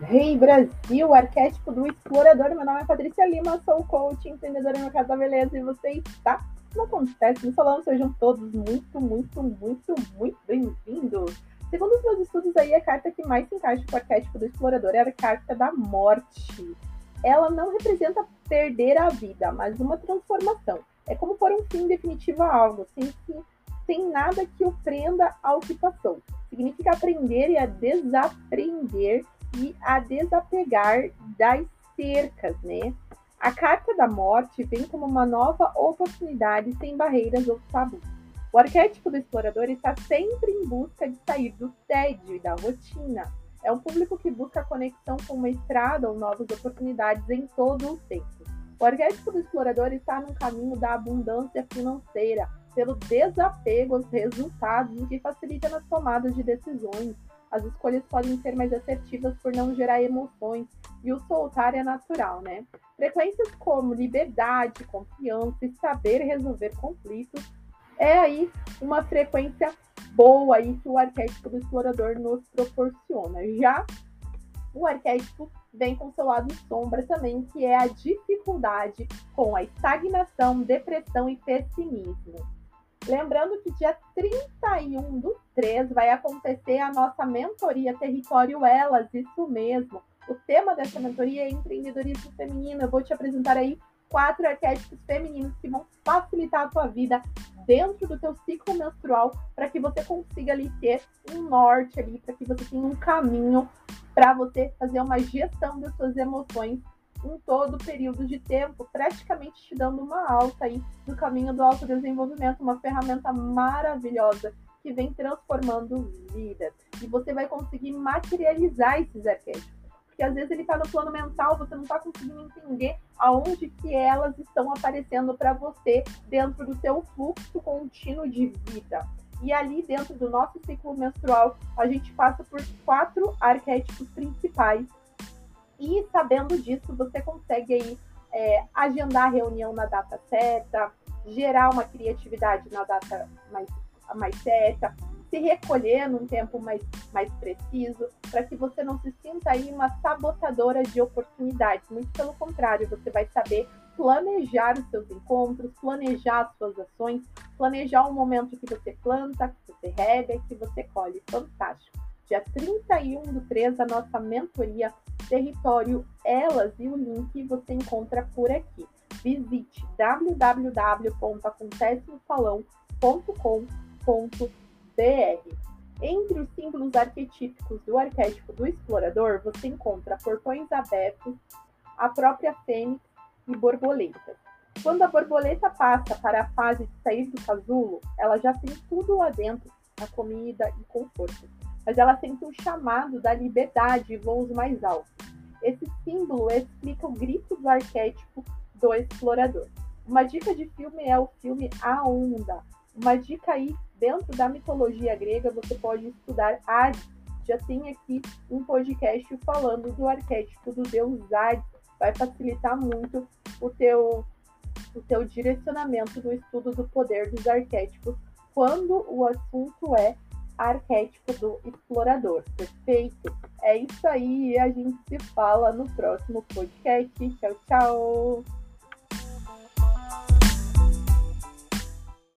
Rei Brasil, arquétipo do explorador. Meu nome é Patrícia Lima, sou coach, empreendedora no mercado da beleza e você está no Acontece no Salão. Sejam todos muito, muito, muito, muito bem-vindos. Segundo os meus estudos aí, a carta que mais se encaixa com o arquétipo do explorador é a carta da morte. Ela não representa perder a vida, mas uma transformação. É como pôr um fim definitivo a algo, sem, sem nada que o prenda ao que passou. Significa aprender e a desaprender e a desapegar das cercas, né? A carta da morte vem como uma nova oportunidade sem barreiras ou tabus. O arquétipo do explorador está sempre em busca de sair do tédio e da rotina. É um público que busca conexão com uma estrada ou novas oportunidades em todo o tempo. O arquétipo do explorador está no caminho da abundância financeira, pelo desapego aos resultados, o que facilita nas tomadas de decisões, as escolhas podem ser mais assertivas por não gerar emoções e o soltar é natural, né? Frequências como liberdade, confiança e saber resolver conflitos é aí uma frequência boa aí que o arquétipo do explorador nos proporciona. Já o arquétipo vem com seu lado sombra também, que é a dificuldade com a estagnação, depressão e pessimismo. Lembrando que dia 31 do 3 vai acontecer a nossa mentoria Território Elas, isso mesmo. O tema dessa mentoria é empreendedorismo feminino. Eu vou te apresentar aí quatro arquétipos femininos que vão facilitar a tua vida dentro do teu ciclo menstrual para que você consiga ali ter um norte ali, para que você tenha um caminho para você fazer uma gestão das suas emoções em todo o período de tempo, praticamente te dando uma alta aí no caminho do autodesenvolvimento, uma ferramenta maravilhosa que vem transformando vidas. E você vai conseguir materializar esses arquétipos. Porque às vezes ele está no plano mental, você não está conseguindo entender aonde que elas estão aparecendo para você dentro do seu fluxo contínuo de vida. E ali dentro do nosso ciclo menstrual, a gente passa por quatro arquétipos principais e sabendo disso, você consegue aí é, agendar a reunião na data certa, gerar uma criatividade na data mais, mais certa, se recolher num tempo mais, mais preciso, para que você não se sinta aí uma sabotadora de oportunidades. Muito pelo contrário, você vai saber planejar os seus encontros, planejar as suas ações, planejar o momento que você planta, que você rega, que você colhe. Fantástico. Dia 31 do 3, a nossa mentoria Território Elas e o link você encontra por aqui. Visite www.acontecenossalão.com.br. Entre os símbolos arquetípicos do arquétipo do explorador, você encontra portões abertos, a própria fênix e borboletas. Quando a borboleta passa para a fase de sair do casulo, ela já tem tudo lá dentro, a comida e conforto mas ela sente um chamado da liberdade e voos mais altos. Esse símbolo explica o grito do arquétipo do explorador. Uma dica de filme é o filme A Onda. Uma dica aí, dentro da mitologia grega, você pode estudar Hades. Já tem aqui um podcast falando do arquétipo do deus Hades. Vai facilitar muito o teu, o teu direcionamento no estudo do poder dos arquétipos quando o assunto é arquétipo do explorador. Perfeito? É isso aí. A gente se fala no próximo podcast. Tchau, tchau.